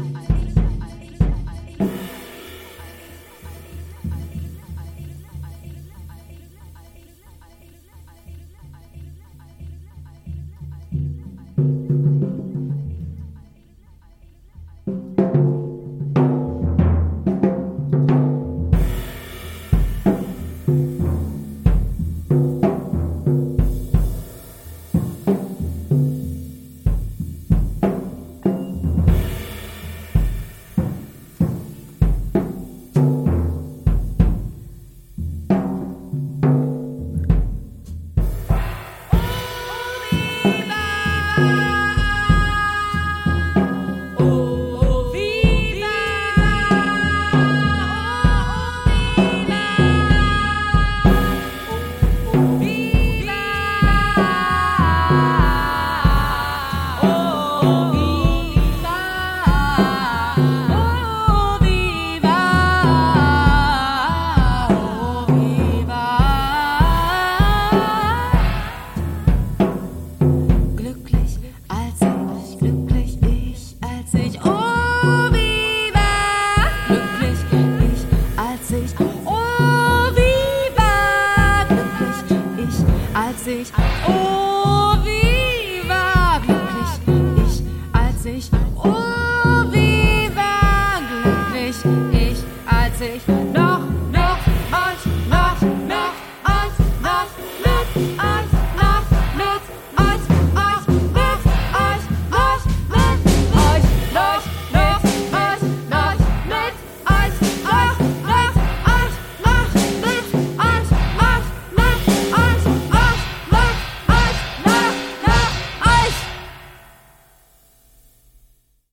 I durch